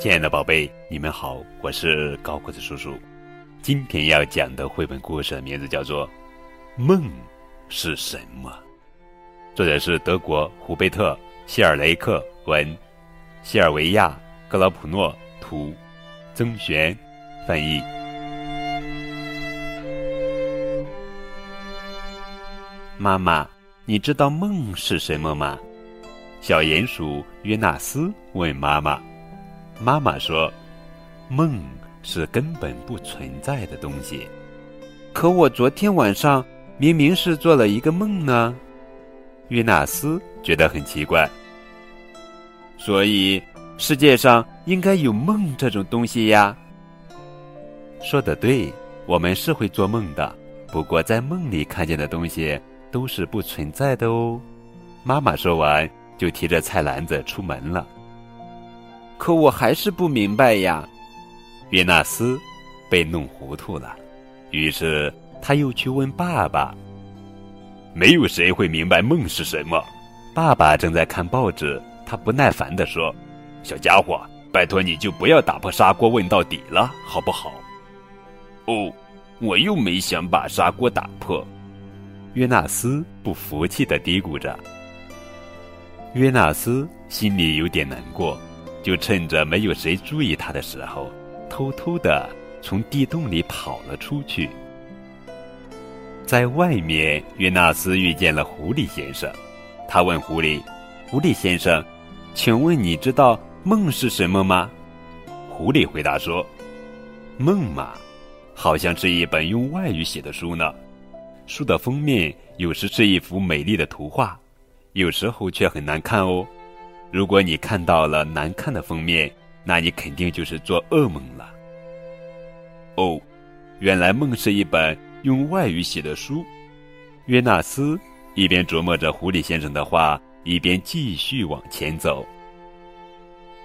亲爱的宝贝，你们好，我是高个子叔叔。今天要讲的绘本故事的名字叫做《梦是什么》，作者是德国胡贝特·希尔雷克文，西尔维亚·格劳普诺图，曾璇翻译。妈妈，你知道梦是什么吗？小鼹鼠约纳斯问妈妈。妈妈说：“梦是根本不存在的东西。”可我昨天晚上明明是做了一个梦呢。约纳斯觉得很奇怪。所以世界上应该有梦这种东西呀。说的对，我们是会做梦的。不过在梦里看见的东西都是不存在的哦。妈妈说完，就提着菜篮子出门了。可我还是不明白呀，约纳斯被弄糊涂了，于是他又去问爸爸。没有谁会明白梦是什么。爸爸正在看报纸，他不耐烦地说：“小家伙，拜托你就不要打破砂锅问到底了，好不好？”哦，我又没想把砂锅打破。约纳斯不服气地嘀咕着。约纳斯心里有点难过。就趁着没有谁注意他的时候，偷偷的从地洞里跑了出去。在外面，约纳斯遇见了狐狸先生。他问狐狸：“狐狸先生，请问你知道梦是什么吗？”狐狸回答说：“梦嘛，好像是一本用外语写的书呢。书的封面有时是一幅美丽的图画，有时候却很难看哦。”如果你看到了难看的封面，那你肯定就是做噩梦了。哦，原来梦是一本用外语写的书。约纳斯一边琢磨着狐狸先生的话，一边继续往前走。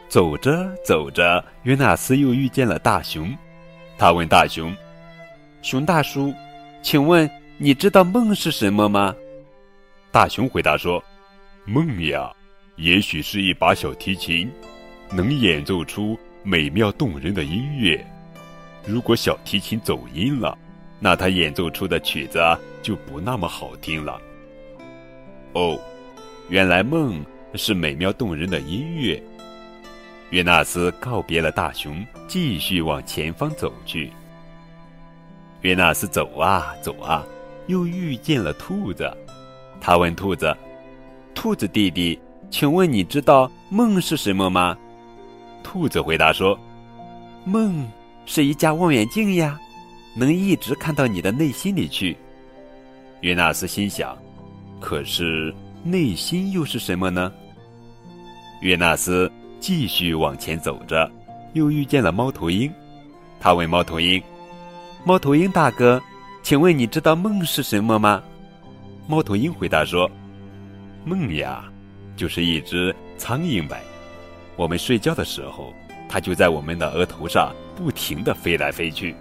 走着走着，约纳斯又遇见了大熊。他问大熊：“熊大叔，请问你知道梦是什么吗？”大熊回答说：“梦呀。”也许是一把小提琴，能演奏出美妙动人的音乐。如果小提琴走音了，那它演奏出的曲子就不那么好听了。哦，原来梦是美妙动人的音乐。约纳斯告别了大熊，继续往前方走去。约纳斯走啊走啊，又遇见了兔子。他问兔子：“兔子弟弟。”请问你知道梦是什么吗？兔子回答说：“梦是一架望远镜呀，能一直看到你的内心里去。”约纳斯心想：“可是内心又是什么呢？”约纳斯继续往前走着，又遇见了猫头鹰。他问猫头鹰：“猫头鹰大哥，请问你知道梦是什么吗？”猫头鹰回答说：“梦呀。”就是一只苍蝇呗，我们睡觉的时候，它就在我们的额头上不停的飞来飞去。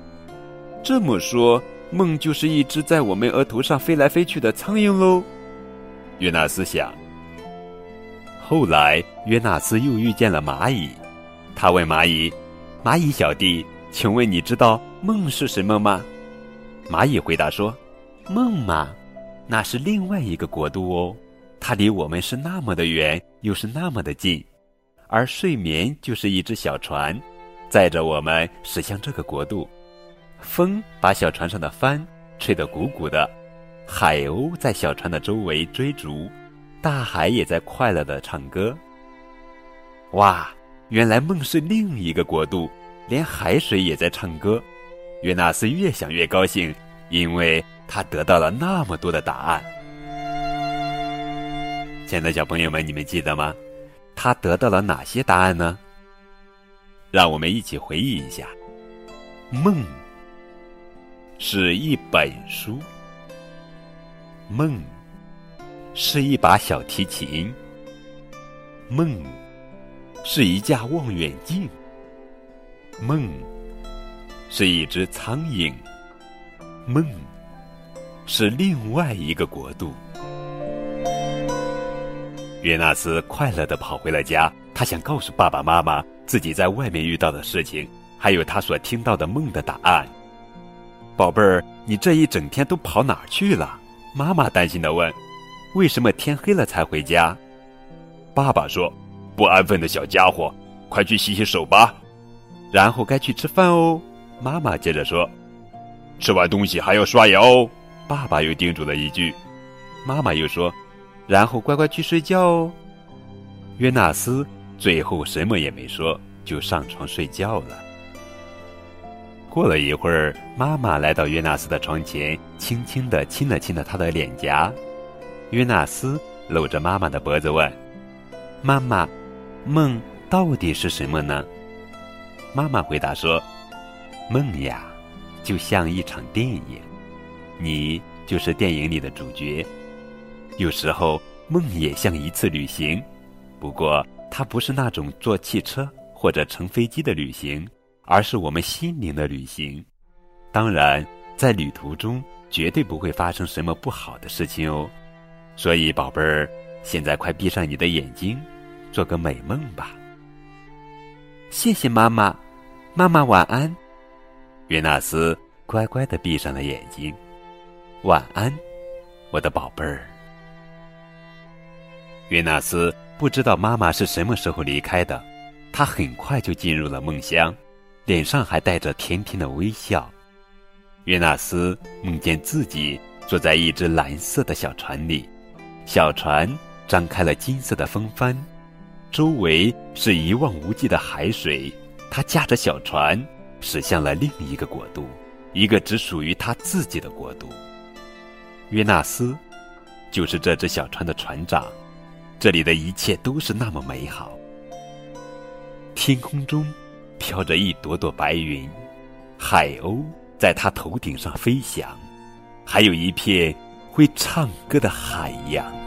这么说，梦就是一只在我们额头上飞来飞去的苍蝇喽？约纳斯想。后来，约纳斯又遇见了蚂蚁，他问蚂蚁：“蚂蚁小弟，请问你知道梦是什么吗？”蚂蚁回答说：“梦嘛，那是另外一个国度哦。”它离我们是那么的远，又是那么的近，而睡眠就是一只小船，载着我们驶向这个国度。风把小船上的帆吹得鼓鼓的，海鸥在小船的周围追逐，大海也在快乐的唱歌。哇，原来梦是另一个国度，连海水也在唱歌。约纳斯越想越高兴，因为他得到了那么多的答案。亲爱的小朋友们，你们记得吗？他得到了哪些答案呢？让我们一起回忆一下：梦是一本书，梦是一把小提琴，梦是一架望远镜，梦是一只苍蝇，梦是另外一个国度。约纳斯快乐地跑回了家。他想告诉爸爸妈妈，自己在外面遇到的事情，还有他所听到的梦的答案。宝贝儿，你这一整天都跑哪儿去了？妈妈担心的问。为什么天黑了才回家？爸爸说：“不安分的小家伙，快去洗洗手吧。”然后该去吃饭哦。妈妈接着说：“吃完东西还要刷牙哦。”爸爸又叮嘱了一句。妈妈又说：“然后乖乖去睡觉哦。”约纳斯最后什么也没说，就上床睡觉了。过了一会儿，妈妈来到约纳斯的床前，轻轻地亲了亲了他的脸颊。约纳斯搂着妈妈的脖子问：“妈妈，梦到底是什么呢？”妈妈回答说：“梦呀，就像一场电影，你就是电影里的主角。有时候梦也像一次旅行，不过它不是那种坐汽车或者乘飞机的旅行，而是我们心灵的旅行。当然，在旅途中绝对不会发生什么不好的事情哦。所以，宝贝儿，现在快闭上你的眼睛，做个美梦吧。”谢谢妈妈。妈妈晚安，约纳斯乖乖的闭上了眼睛。晚安，我的宝贝儿。约纳斯不知道妈妈是什么时候离开的，他很快就进入了梦乡，脸上还带着甜甜的微笑。约纳斯梦见自己坐在一只蓝色的小船里，小船张开了金色的风帆，周围是一望无际的海水。他驾着小船驶向了另一个国度，一个只属于他自己的国度。约纳斯就是这只小船的船长，这里的一切都是那么美好。天空中飘着一朵朵白云，海鸥在它头顶上飞翔，还有一片会唱歌的海洋。